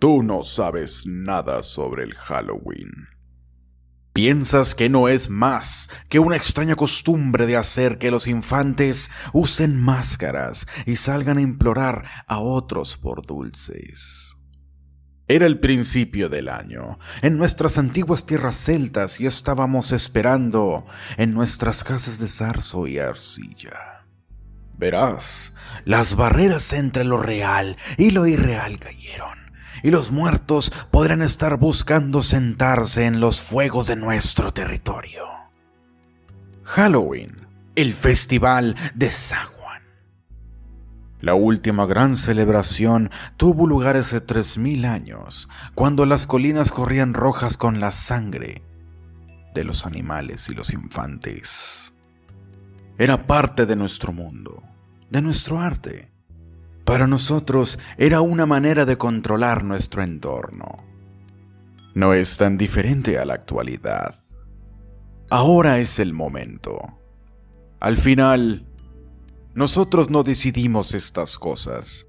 Tú no sabes nada sobre el Halloween. Piensas que no es más que una extraña costumbre de hacer que los infantes usen máscaras y salgan a implorar a otros por dulces. Era el principio del año, en nuestras antiguas tierras celtas y estábamos esperando en nuestras casas de zarzo y arcilla. Verás, las barreras entre lo real y lo irreal cayeron y los muertos podrán estar buscando sentarse en los fuegos de nuestro territorio. Halloween, el festival de San Juan. La última gran celebración tuvo lugar hace 3.000 años, cuando las colinas corrían rojas con la sangre de los animales y los infantes. Era parte de nuestro mundo, de nuestro arte para nosotros era una manera de controlar nuestro entorno. No es tan diferente a la actualidad. Ahora es el momento. Al final, nosotros no decidimos estas cosas.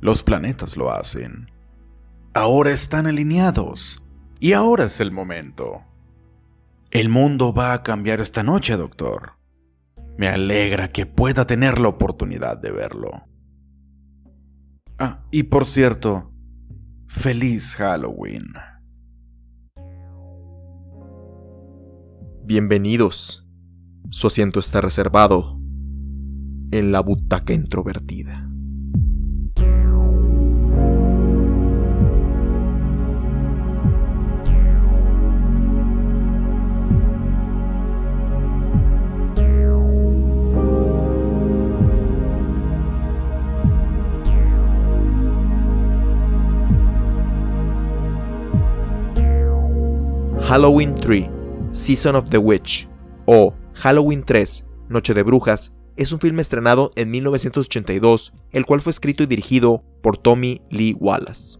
Los planetas lo hacen. Ahora están alineados. Y ahora es el momento. El mundo va a cambiar esta noche, doctor. Me alegra que pueda tener la oportunidad de verlo. Ah, y por cierto, feliz Halloween. Bienvenidos. Su asiento está reservado en la butaca introvertida. Halloween 3, Season of the Witch, o Halloween 3, Noche de Brujas, es un filme estrenado en 1982, el cual fue escrito y dirigido por Tommy Lee Wallace.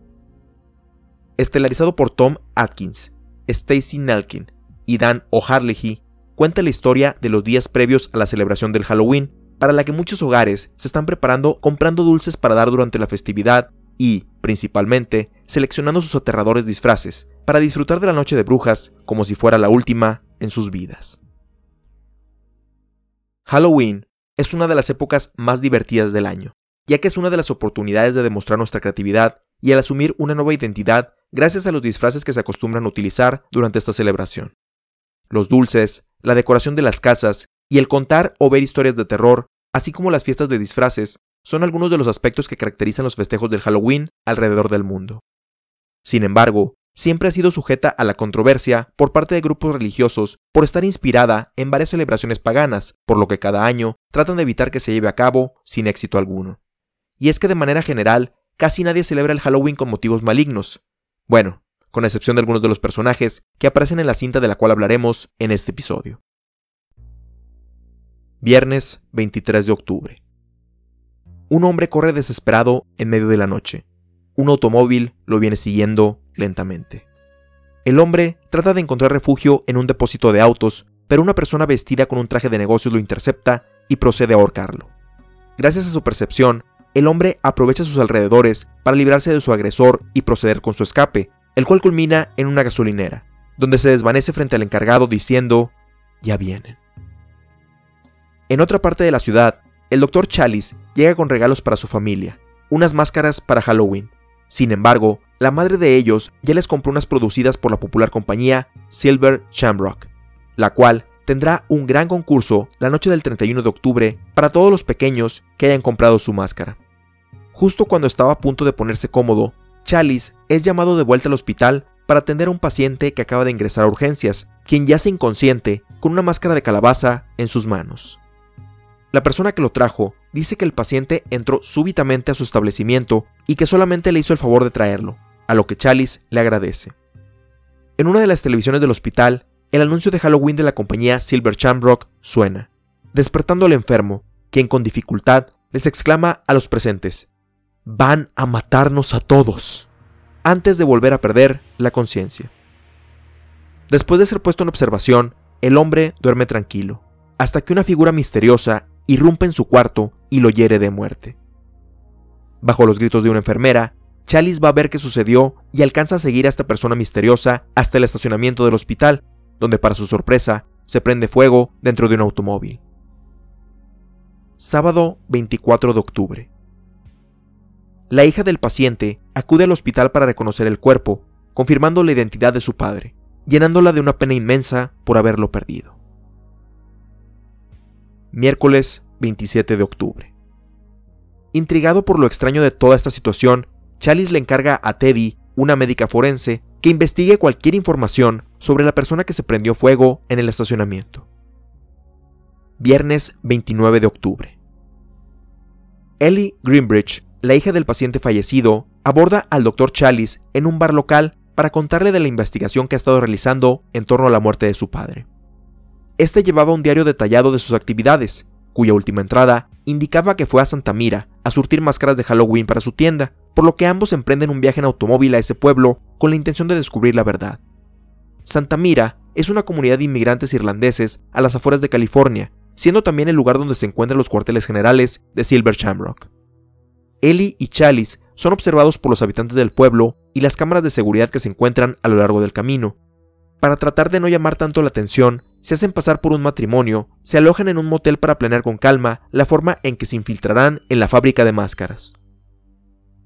Estelarizado por Tom Atkins, Stacy Nelkin y Dan O'Harlehy, cuenta la historia de los días previos a la celebración del Halloween, para la que muchos hogares se están preparando comprando dulces para dar durante la festividad y, principalmente, seleccionando sus aterradores disfraces, para disfrutar de la noche de brujas como si fuera la última en sus vidas. Halloween es una de las épocas más divertidas del año, ya que es una de las oportunidades de demostrar nuestra creatividad y al asumir una nueva identidad gracias a los disfraces que se acostumbran a utilizar durante esta celebración. Los dulces, la decoración de las casas y el contar o ver historias de terror, así como las fiestas de disfraces, son algunos de los aspectos que caracterizan los festejos del Halloween alrededor del mundo. Sin embargo, siempre ha sido sujeta a la controversia por parte de grupos religiosos por estar inspirada en varias celebraciones paganas, por lo que cada año tratan de evitar que se lleve a cabo sin éxito alguno. Y es que de manera general, casi nadie celebra el Halloween con motivos malignos. Bueno, con excepción de algunos de los personajes que aparecen en la cinta de la cual hablaremos en este episodio. Viernes 23 de octubre. Un hombre corre desesperado en medio de la noche. Un automóvil lo viene siguiendo lentamente. El hombre trata de encontrar refugio en un depósito de autos, pero una persona vestida con un traje de negocios lo intercepta y procede a ahorcarlo. Gracias a su percepción, el hombre aprovecha sus alrededores para librarse de su agresor y proceder con su escape, el cual culmina en una gasolinera, donde se desvanece frente al encargado diciendo, ya vienen. En otra parte de la ciudad, el doctor Chalice llega con regalos para su familia, unas máscaras para Halloween, sin embargo, la madre de ellos ya les compró unas producidas por la popular compañía Silver Shamrock, la cual tendrá un gran concurso la noche del 31 de octubre para todos los pequeños que hayan comprado su máscara. Justo cuando estaba a punto de ponerse cómodo, Chalice es llamado de vuelta al hospital para atender a un paciente que acaba de ingresar a urgencias, quien yace inconsciente con una máscara de calabaza en sus manos. La persona que lo trajo dice que el paciente entró súbitamente a su establecimiento y que solamente le hizo el favor de traerlo, a lo que Chalice le agradece. En una de las televisiones del hospital, el anuncio de Halloween de la compañía Silver Shamrock suena, despertando al enfermo, quien con dificultad les exclama a los presentes, van a matarnos a todos, antes de volver a perder la conciencia. Después de ser puesto en observación, el hombre duerme tranquilo, hasta que una figura misteriosa irrumpe en su cuarto y lo hiere de muerte. Bajo los gritos de una enfermera, Chalice va a ver qué sucedió y alcanza a seguir a esta persona misteriosa hasta el estacionamiento del hospital, donde para su sorpresa se prende fuego dentro de un automóvil. Sábado 24 de octubre. La hija del paciente acude al hospital para reconocer el cuerpo, confirmando la identidad de su padre, llenándola de una pena inmensa por haberlo perdido. Miércoles 27 de octubre. Intrigado por lo extraño de toda esta situación, Chalice le encarga a Teddy, una médica forense, que investigue cualquier información sobre la persona que se prendió fuego en el estacionamiento. Viernes 29 de octubre. Ellie Greenbridge la hija del paciente fallecido, aborda al Dr. Chalice en un bar local para contarle de la investigación que ha estado realizando en torno a la muerte de su padre. Este llevaba un diario detallado de sus actividades, cuya última entrada indicaba que fue a Santa Mira a surtir máscaras de Halloween para su tienda, por lo que ambos emprenden un viaje en automóvil a ese pueblo con la intención de descubrir la verdad. Santa Mira es una comunidad de inmigrantes irlandeses a las afueras de California, siendo también el lugar donde se encuentran los cuarteles generales de Silver Shamrock. Ellie y Chalice son observados por los habitantes del pueblo y las cámaras de seguridad que se encuentran a lo largo del camino. Para tratar de no llamar tanto la atención, se hacen pasar por un matrimonio, se alojan en un motel para planear con calma la forma en que se infiltrarán en la fábrica de máscaras.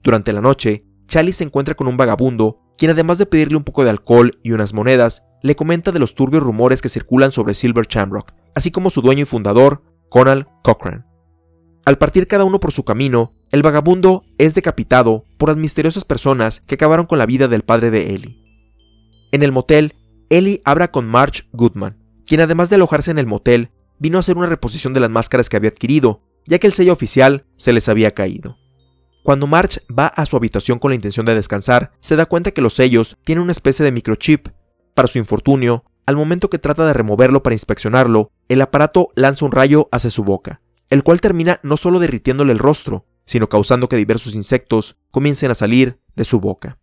Durante la noche, Chalice se encuentra con un vagabundo, quien además de pedirle un poco de alcohol y unas monedas, le comenta de los turbios rumores que circulan sobre Silver Shamrock, así como su dueño y fundador, Conal Cochran. Al partir cada uno por su camino, el vagabundo es decapitado por las misteriosas personas que acabaron con la vida del padre de Ellie. En el motel, Ellie habla con Marge Goodman, quien además de alojarse en el motel, vino a hacer una reposición de las máscaras que había adquirido, ya que el sello oficial se les había caído. Cuando Marge va a su habitación con la intención de descansar, se da cuenta que los sellos tienen una especie de microchip. Para su infortunio, al momento que trata de removerlo para inspeccionarlo, el aparato lanza un rayo hacia su boca, el cual termina no solo derritiéndole el rostro, sino causando que diversos insectos comiencen a salir de su boca.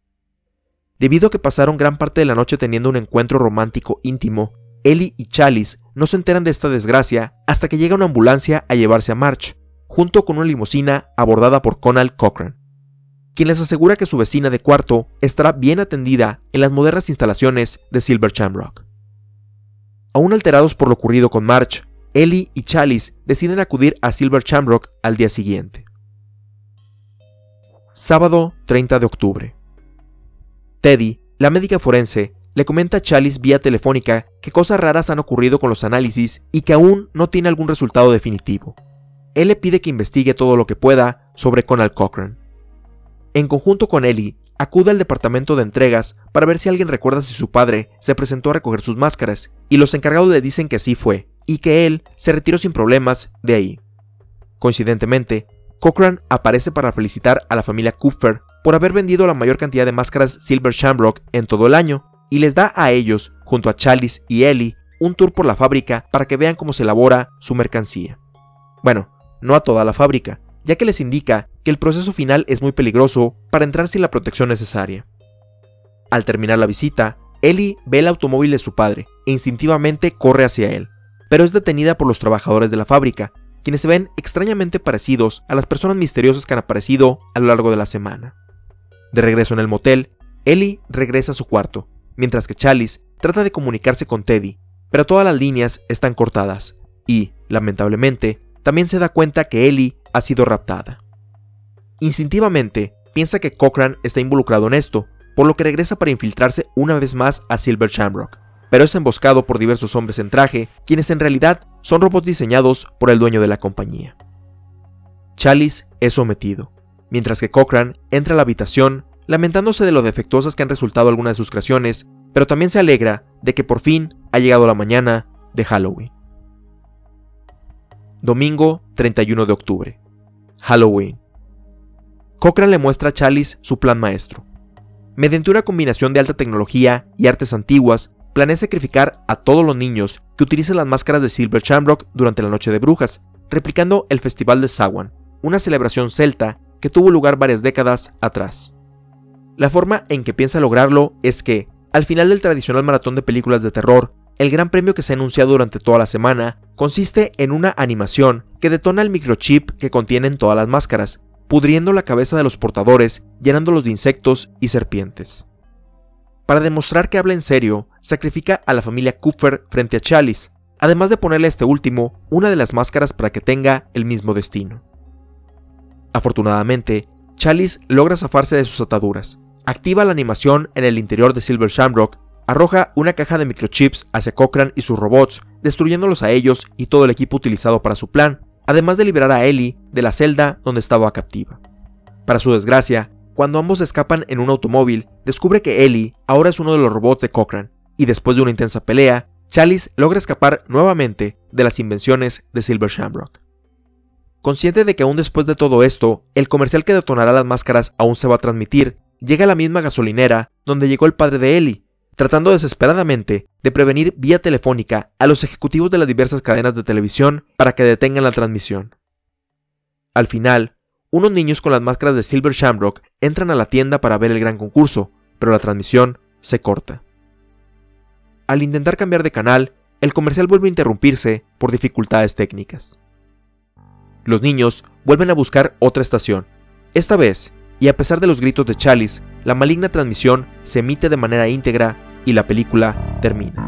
Debido a que pasaron gran parte de la noche teniendo un encuentro romántico íntimo, Ellie y Chalice no se enteran de esta desgracia hasta que llega una ambulancia a llevarse a March, junto con una limusina abordada por Conal Cochran, quien les asegura que su vecina de cuarto estará bien atendida en las modernas instalaciones de Silver Shamrock. Aún alterados por lo ocurrido con March, Ellie y Chalice deciden acudir a Silver Shamrock al día siguiente. Sábado 30 de octubre. Teddy, la médica forense, le comenta a Chalice vía telefónica que cosas raras han ocurrido con los análisis y que aún no tiene algún resultado definitivo. Él le pide que investigue todo lo que pueda sobre Conal Cochran. En conjunto con Ellie, acude al departamento de entregas para ver si alguien recuerda si su padre se presentó a recoger sus máscaras, y los encargados le dicen que así fue, y que él se retiró sin problemas de ahí. Coincidentemente, Cochran aparece para felicitar a la familia Kupfer por haber vendido la mayor cantidad de máscaras Silver Shamrock en todo el año, y les da a ellos, junto a Chalice y Ellie, un tour por la fábrica para que vean cómo se elabora su mercancía. Bueno, no a toda la fábrica, ya que les indica que el proceso final es muy peligroso para entrar sin la protección necesaria. Al terminar la visita, Ellie ve el automóvil de su padre e instintivamente corre hacia él, pero es detenida por los trabajadores de la fábrica, quienes se ven extrañamente parecidos a las personas misteriosas que han aparecido a lo largo de la semana. De regreso en el motel, Ellie regresa a su cuarto, mientras que Chalice trata de comunicarse con Teddy, pero todas las líneas están cortadas, y, lamentablemente, también se da cuenta que Ellie ha sido raptada. Instintivamente, piensa que Cochran está involucrado en esto, por lo que regresa para infiltrarse una vez más a Silver Shamrock, pero es emboscado por diversos hombres en traje, quienes en realidad son robots diseñados por el dueño de la compañía. Chalice es sometido, mientras que Cochran entra a la habitación lamentándose de lo defectuosas que han resultado algunas de sus creaciones, pero también se alegra de que por fin ha llegado la mañana de Halloween. Domingo 31 de octubre. Halloween. Cochran le muestra a Chalice su plan maestro. Mediante una combinación de alta tecnología y artes antiguas, planea sacrificar a todos los niños que utilicen las máscaras de Silver Shamrock durante la Noche de Brujas, replicando el Festival de Samhain, una celebración celta que tuvo lugar varias décadas atrás. La forma en que piensa lograrlo es que, al final del tradicional maratón de películas de terror, el gran premio que se ha anunciado durante toda la semana consiste en una animación que detona el microchip que contienen todas las máscaras, pudriendo la cabeza de los portadores, llenándolos de insectos y serpientes. Para demostrar que habla en serio, sacrifica a la familia Kupfer frente a Chalice, además de ponerle a este último una de las máscaras para que tenga el mismo destino. Afortunadamente, Chalice logra zafarse de sus ataduras, activa la animación en el interior de Silver Shamrock, arroja una caja de microchips hacia Cochrane y sus robots, destruyéndolos a ellos y todo el equipo utilizado para su plan, además de liberar a Ellie de la celda donde estaba captiva. Para su desgracia, cuando ambos escapan en un automóvil, descubre que Ellie ahora es uno de los robots de Cochrane, y después de una intensa pelea, Chalice logra escapar nuevamente de las invenciones de Silver Shamrock. Consciente de que aún después de todo esto, el comercial que detonará las máscaras aún se va a transmitir, llega a la misma gasolinera donde llegó el padre de Ellie, tratando desesperadamente de prevenir vía telefónica a los ejecutivos de las diversas cadenas de televisión para que detengan la transmisión. Al final, unos niños con las máscaras de Silver Shamrock entran a la tienda para ver el gran concurso, pero la transmisión se corta. Al intentar cambiar de canal, el comercial vuelve a interrumpirse por dificultades técnicas. Los niños vuelven a buscar otra estación. Esta vez, y a pesar de los gritos de Chalice, la maligna transmisión se emite de manera íntegra y la película termina.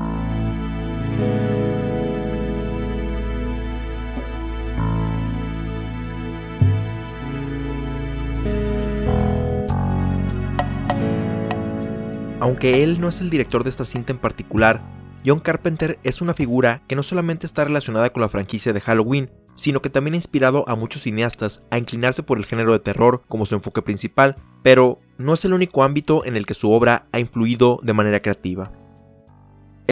Aunque él no es el director de esta cinta en particular, John Carpenter es una figura que no solamente está relacionada con la franquicia de Halloween, sino que también ha inspirado a muchos cineastas a inclinarse por el género de terror como su enfoque principal, pero no es el único ámbito en el que su obra ha influido de manera creativa.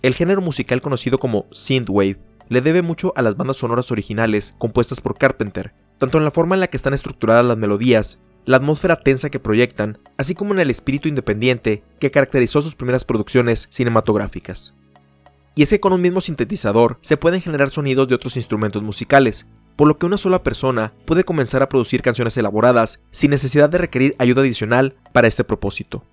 El género musical conocido como synthwave le debe mucho a las bandas sonoras originales compuestas por Carpenter, tanto en la forma en la que están estructuradas las melodías, la atmósfera tensa que proyectan, así como en el espíritu independiente que caracterizó sus primeras producciones cinematográficas. Y es que con un mismo sintetizador se pueden generar sonidos de otros instrumentos musicales, por lo que una sola persona puede comenzar a producir canciones elaboradas sin necesidad de requerir ayuda adicional para este propósito.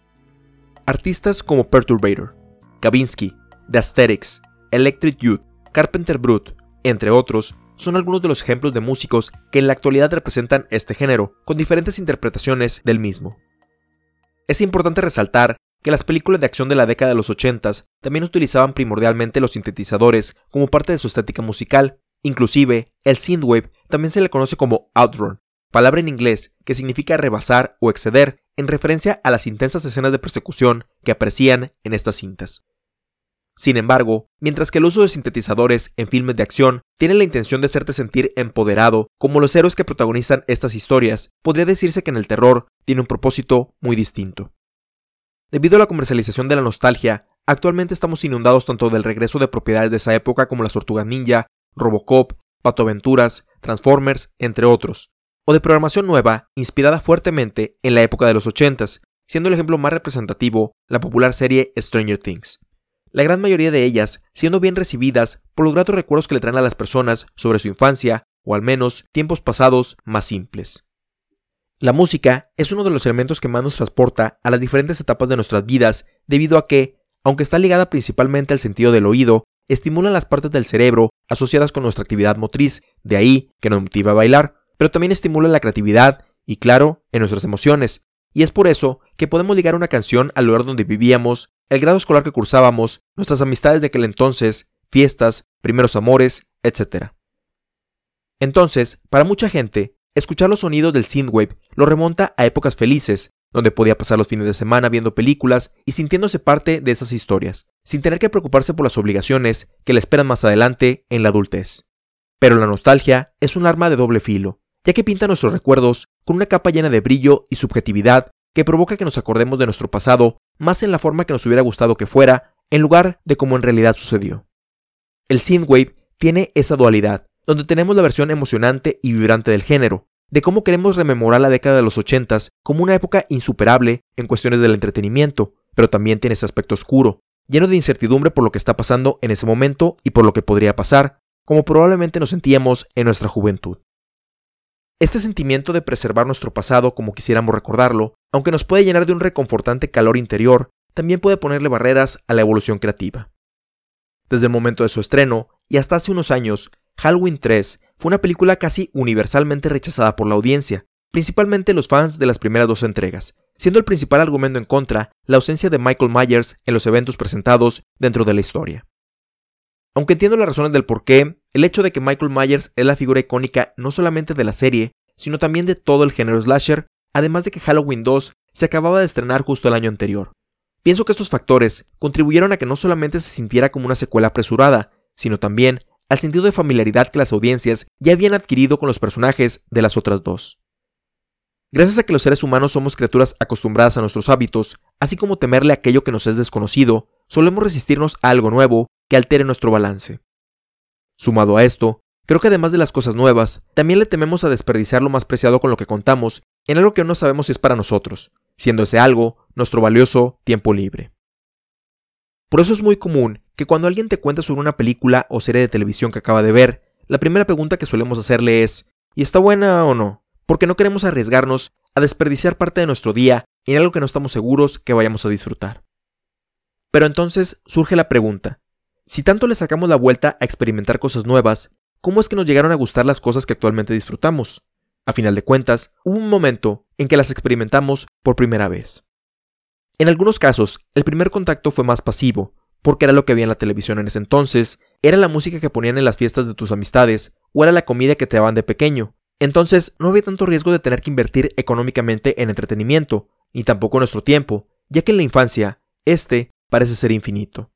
Artistas como Perturbator, Kavinsky, The Aesthetics, Electric Youth, Carpenter Brut, entre otros, son algunos de los ejemplos de músicos que en la actualidad representan este género, con diferentes interpretaciones del mismo. Es importante resaltar que las películas de acción de la década de los 80 también utilizaban primordialmente los sintetizadores como parte de su estética musical, inclusive el synthwave también se le conoce como outrun, palabra en inglés que significa rebasar o exceder en referencia a las intensas escenas de persecución que aparecían en estas cintas. Sin embargo, mientras que el uso de sintetizadores en filmes de acción tiene la intención de hacerte sentir empoderado como los héroes que protagonizan estas historias, podría decirse que en el terror tiene un propósito muy distinto. Debido a la comercialización de la nostalgia, actualmente estamos inundados tanto del regreso de propiedades de esa época como las Tortugas Ninja, Robocop, Pato Aventuras, Transformers, entre otros, o de programación nueva inspirada fuertemente en la época de los 80s, siendo el ejemplo más representativo la popular serie Stranger Things la gran mayoría de ellas siendo bien recibidas por los gratos recuerdos que le traen a las personas sobre su infancia, o al menos tiempos pasados más simples. La música es uno de los elementos que más nos transporta a las diferentes etapas de nuestras vidas, debido a que, aunque está ligada principalmente al sentido del oído, estimula las partes del cerebro asociadas con nuestra actividad motriz, de ahí que nos motiva a bailar, pero también estimula la creatividad y, claro, en nuestras emociones, y es por eso que podemos ligar una canción al lugar donde vivíamos, el grado escolar que cursábamos, nuestras amistades de aquel entonces, fiestas, primeros amores, etc. Entonces, para mucha gente, escuchar los sonidos del synthwave lo remonta a épocas felices, donde podía pasar los fines de semana viendo películas y sintiéndose parte de esas historias, sin tener que preocuparse por las obligaciones que le esperan más adelante en la adultez. Pero la nostalgia es un arma de doble filo, ya que pinta nuestros recuerdos con una capa llena de brillo y subjetividad que provoca que nos acordemos de nuestro pasado más en la forma que nos hubiera gustado que fuera, en lugar de como en realidad sucedió. El synthwave tiene esa dualidad, donde tenemos la versión emocionante y vibrante del género, de cómo queremos rememorar la década de los ochentas como una época insuperable en cuestiones del entretenimiento, pero también tiene ese aspecto oscuro, lleno de incertidumbre por lo que está pasando en ese momento y por lo que podría pasar, como probablemente nos sentíamos en nuestra juventud. Este sentimiento de preservar nuestro pasado como quisiéramos recordarlo, aunque nos puede llenar de un reconfortante calor interior, también puede ponerle barreras a la evolución creativa. Desde el momento de su estreno, y hasta hace unos años, Halloween 3 fue una película casi universalmente rechazada por la audiencia, principalmente los fans de las primeras dos entregas, siendo el principal argumento en contra la ausencia de Michael Myers en los eventos presentados dentro de la historia. Aunque entiendo las razones del porqué, el hecho de que Michael Myers es la figura icónica no solamente de la serie, sino también de todo el género slasher, además de que Halloween 2 se acababa de estrenar justo el año anterior. Pienso que estos factores contribuyeron a que no solamente se sintiera como una secuela apresurada, sino también al sentido de familiaridad que las audiencias ya habían adquirido con los personajes de las otras dos. Gracias a que los seres humanos somos criaturas acostumbradas a nuestros hábitos, así como temerle aquello que nos es desconocido, solemos resistirnos a algo nuevo que altere nuestro balance. Sumado a esto, creo que además de las cosas nuevas, también le tememos a desperdiciar lo más preciado con lo que contamos en algo que no sabemos si es para nosotros, siendo ese algo nuestro valioso tiempo libre. Por eso es muy común que cuando alguien te cuenta sobre una película o serie de televisión que acaba de ver, la primera pregunta que solemos hacerle es ¿y está buena o no? porque no queremos arriesgarnos a desperdiciar parte de nuestro día en algo que no estamos seguros que vayamos a disfrutar. Pero entonces surge la pregunta, si tanto le sacamos la vuelta a experimentar cosas nuevas, ¿cómo es que nos llegaron a gustar las cosas que actualmente disfrutamos? A final de cuentas, hubo un momento en que las experimentamos por primera vez. En algunos casos, el primer contacto fue más pasivo, porque era lo que había en la televisión en ese entonces, era la música que ponían en las fiestas de tus amistades, o era la comida que te daban de pequeño, entonces, no había tanto riesgo de tener que invertir económicamente en entretenimiento, ni tampoco nuestro tiempo, ya que en la infancia, este parece ser infinito.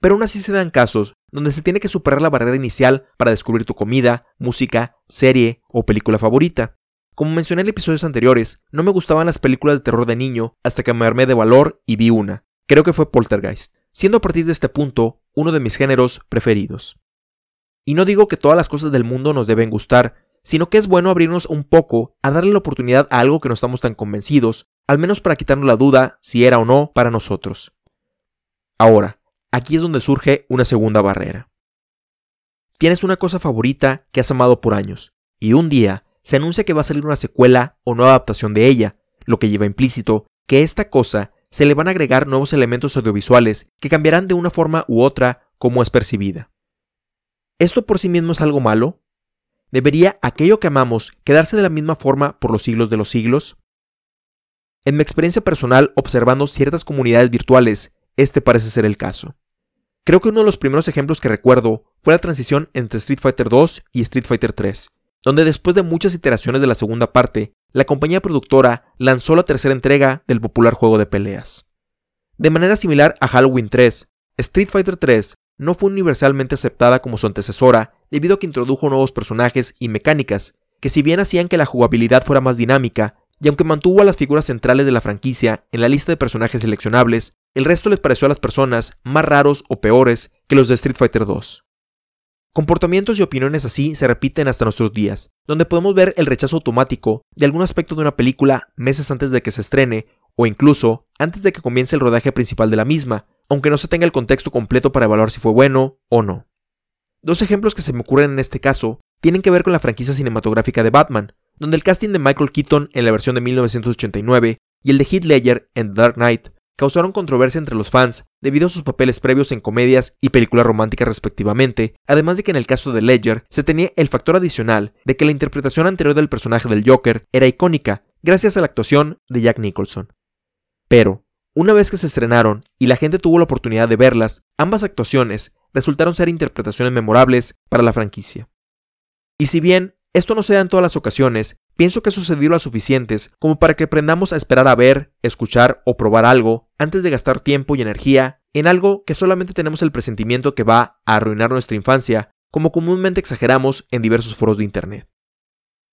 Pero aún así se dan casos donde se tiene que superar la barrera inicial para descubrir tu comida, música, serie o película favorita. Como mencioné en episodios anteriores, no me gustaban las películas de terror de niño hasta que me armé de valor y vi una. Creo que fue Poltergeist, siendo a partir de este punto uno de mis géneros preferidos. Y no digo que todas las cosas del mundo nos deben gustar, sino que es bueno abrirnos un poco a darle la oportunidad a algo que no estamos tan convencidos, al menos para quitarnos la duda si era o no para nosotros. Ahora, aquí es donde surge una segunda barrera. Tienes una cosa favorita que has amado por años, y un día se anuncia que va a salir una secuela o nueva adaptación de ella, lo que lleva implícito que a esta cosa se le van a agregar nuevos elementos audiovisuales que cambiarán de una forma u otra como es percibida. ¿Esto por sí mismo es algo malo? ¿Debería aquello que amamos quedarse de la misma forma por los siglos de los siglos? En mi experiencia personal observando ciertas comunidades virtuales, este parece ser el caso. Creo que uno de los primeros ejemplos que recuerdo fue la transición entre Street Fighter 2 y Street Fighter 3, donde después de muchas iteraciones de la segunda parte, la compañía productora lanzó la tercera entrega del popular juego de peleas. De manera similar a Halloween 3, Street Fighter 3 no fue universalmente aceptada como su antecesora debido a que introdujo nuevos personajes y mecánicas, que si bien hacían que la jugabilidad fuera más dinámica, y aunque mantuvo a las figuras centrales de la franquicia en la lista de personajes seleccionables, el resto les pareció a las personas más raros o peores que los de Street Fighter 2. Comportamientos y opiniones así se repiten hasta nuestros días, donde podemos ver el rechazo automático de algún aspecto de una película meses antes de que se estrene o incluso antes de que comience el rodaje principal de la misma, aunque no se tenga el contexto completo para evaluar si fue bueno o no. Dos ejemplos que se me ocurren en este caso tienen que ver con la franquicia cinematográfica de Batman, donde el casting de Michael Keaton en la versión de 1989 y el de Heath Ledger en The Dark Knight causaron controversia entre los fans debido a sus papeles previos en comedias y películas románticas respectivamente, además de que en el caso de Ledger se tenía el factor adicional de que la interpretación anterior del personaje del Joker era icónica gracias a la actuación de Jack Nicholson. Pero, una vez que se estrenaron y la gente tuvo la oportunidad de verlas, ambas actuaciones resultaron ser interpretaciones memorables para la franquicia. Y si bien esto no se da en todas las ocasiones, pienso que ha sucedido las suficientes como para que aprendamos a esperar a ver, escuchar o probar algo antes de gastar tiempo y energía en algo que solamente tenemos el presentimiento que va a arruinar nuestra infancia, como comúnmente exageramos en diversos foros de Internet.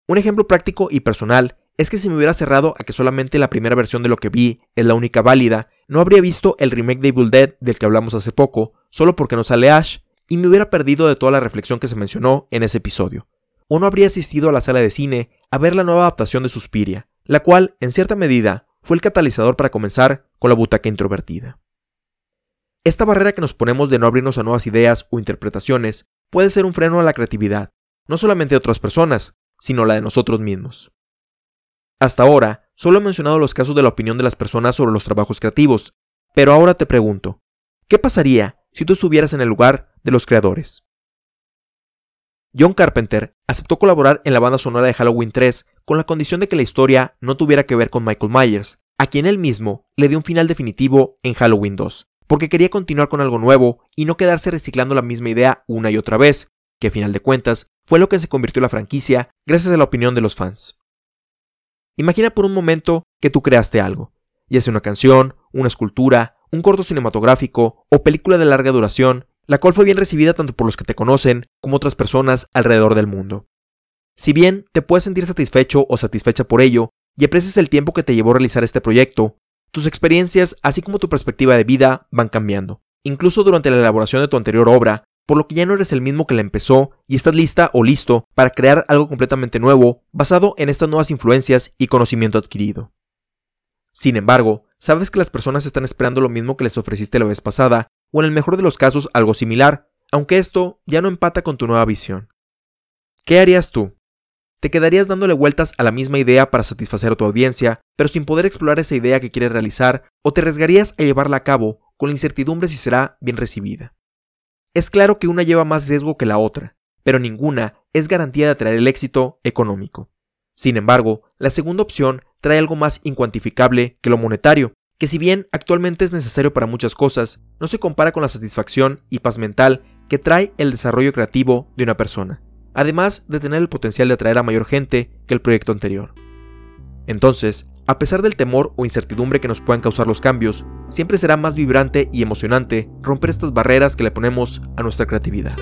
Un ejemplo práctico y personal es que si me hubiera cerrado a que solamente la primera versión de lo que vi es la única válida, no habría visto el remake de Evil Dead del que hablamos hace poco, solo porque no sale Ash, y me hubiera perdido de toda la reflexión que se mencionó en ese episodio. O no habría asistido a la sala de cine a ver la nueva adaptación de Suspiria, la cual, en cierta medida, fue el catalizador para comenzar con la butaca introvertida. Esta barrera que nos ponemos de no abrirnos a nuevas ideas o interpretaciones puede ser un freno a la creatividad, no solamente de otras personas, sino la de nosotros mismos. Hasta ahora, solo he mencionado los casos de la opinión de las personas sobre los trabajos creativos, pero ahora te pregunto, ¿qué pasaría si tú estuvieras en el lugar de los creadores? John Carpenter aceptó colaborar en la banda sonora de Halloween 3 con la condición de que la historia no tuviera que ver con Michael Myers, a quien él mismo le dio un final definitivo en Halloween 2, porque quería continuar con algo nuevo y no quedarse reciclando la misma idea una y otra vez, que a final de cuentas fue lo que se convirtió en la franquicia gracias a la opinión de los fans. Imagina por un momento que tú creaste algo, ya sea una canción, una escultura, un corto cinematográfico o película de larga duración, la cual fue bien recibida tanto por los que te conocen como otras personas alrededor del mundo. Si bien te puedes sentir satisfecho o satisfecha por ello y aprecias el tiempo que te llevó a realizar este proyecto, tus experiencias, así como tu perspectiva de vida, van cambiando. Incluso durante la elaboración de tu anterior obra, por lo que ya no eres el mismo que la empezó y estás lista o listo para crear algo completamente nuevo basado en estas nuevas influencias y conocimiento adquirido. Sin embargo, sabes que las personas están esperando lo mismo que les ofreciste la vez pasada, o en el mejor de los casos algo similar, aunque esto ya no empata con tu nueva visión. ¿Qué harías tú? ¿Te quedarías dándole vueltas a la misma idea para satisfacer a tu audiencia, pero sin poder explorar esa idea que quieres realizar, o te arriesgarías a llevarla a cabo con la incertidumbre si será bien recibida? Es claro que una lleva más riesgo que la otra, pero ninguna es garantía de atraer el éxito económico. Sin embargo, la segunda opción trae algo más incuantificable que lo monetario, que si bien actualmente es necesario para muchas cosas, no se compara con la satisfacción y paz mental que trae el desarrollo creativo de una persona, además de tener el potencial de atraer a mayor gente que el proyecto anterior. Entonces, a pesar del temor o incertidumbre que nos puedan causar los cambios, siempre será más vibrante y emocionante romper estas barreras que le ponemos a nuestra creatividad.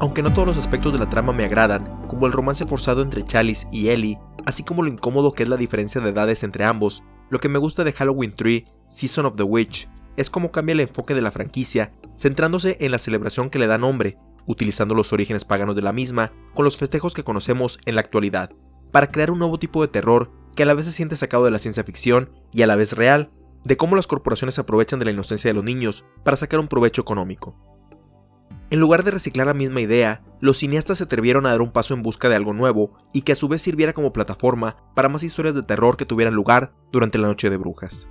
Aunque no todos los aspectos de la trama me agradan, como el romance forzado entre Chalice y Ellie, así como lo incómodo que es la diferencia de edades entre ambos, lo que me gusta de Halloween 3, Season of the Witch, es cómo cambia el enfoque de la franquicia, centrándose en la celebración que le da nombre, utilizando los orígenes paganos de la misma con los festejos que conocemos en la actualidad, para crear un nuevo tipo de terror que a la vez se siente sacado de la ciencia ficción y a la vez real, de cómo las corporaciones aprovechan de la inocencia de los niños para sacar un provecho económico. En lugar de reciclar la misma idea, los cineastas se atrevieron a dar un paso en busca de algo nuevo y que a su vez sirviera como plataforma para más historias de terror que tuvieran lugar durante la Noche de Brujas.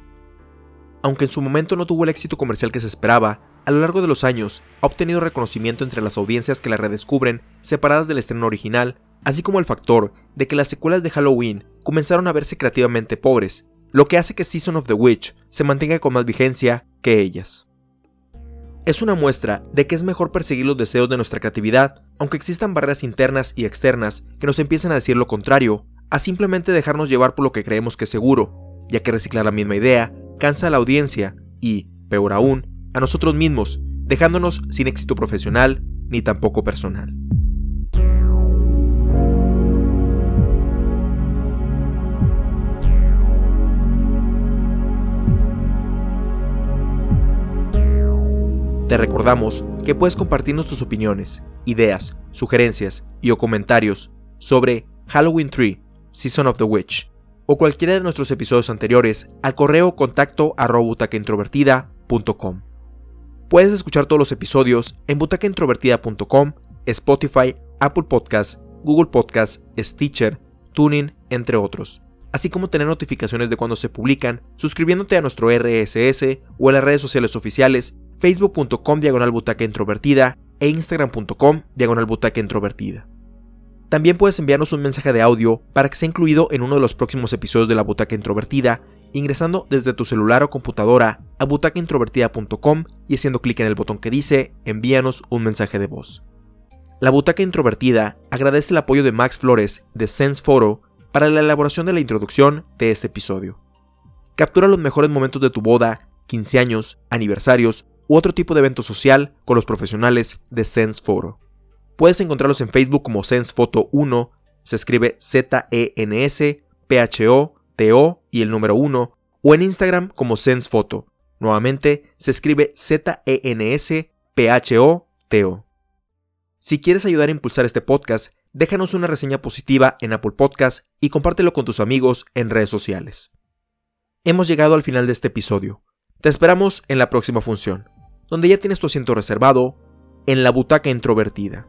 Aunque en su momento no tuvo el éxito comercial que se esperaba, a lo largo de los años ha obtenido reconocimiento entre las audiencias que la redescubren separadas del estreno original, así como el factor de que las secuelas de Halloween comenzaron a verse creativamente pobres, lo que hace que Season of the Witch se mantenga con más vigencia que ellas es una muestra de que es mejor perseguir los deseos de nuestra creatividad, aunque existan barreras internas y externas que nos empiecen a decir lo contrario, a simplemente dejarnos llevar por lo que creemos que es seguro, ya que reciclar la misma idea cansa a la audiencia y, peor aún, a nosotros mismos, dejándonos sin éxito profesional ni tampoco personal. Te recordamos que puedes compartirnos tus opiniones, ideas, sugerencias y o comentarios sobre Halloween 3, Season of the Witch, o cualquiera de nuestros episodios anteriores al correo contacto butacaintrovertida.com. Puedes escuchar todos los episodios en butacaintrovertida.com, Spotify, Apple Podcasts, Google Podcasts, Stitcher, Tuning, entre otros, así como tener notificaciones de cuando se publican, suscribiéndote a nuestro RSS o en las redes sociales oficiales facebook.com diagonal butaca introvertida e instagram.com diagonal butaca introvertida. También puedes enviarnos un mensaje de audio para que sea incluido en uno de los próximos episodios de la butaca introvertida ingresando desde tu celular o computadora a butacaintrovertida.com y haciendo clic en el botón que dice envíanos un mensaje de voz. La Butaca Introvertida agradece el apoyo de Max Flores de Sense Photo para la elaboración de la introducción de este episodio. Captura los mejores momentos de tu boda, 15 años, aniversarios u otro tipo de evento social con los profesionales de Sense Photo. Puedes encontrarlos en Facebook como Sense Photo 1, se escribe Z-E-N-S, P-H-O-T-O y el número 1, o en Instagram como Sense Photo. Nuevamente se escribe Z-E-N-S, P-H-O-T-O. Si quieres ayudar a impulsar este podcast, déjanos una reseña positiva en Apple Podcast y compártelo con tus amigos en redes sociales. Hemos llegado al final de este episodio. Te esperamos en la próxima función donde ya tienes tu asiento reservado en la butaca introvertida.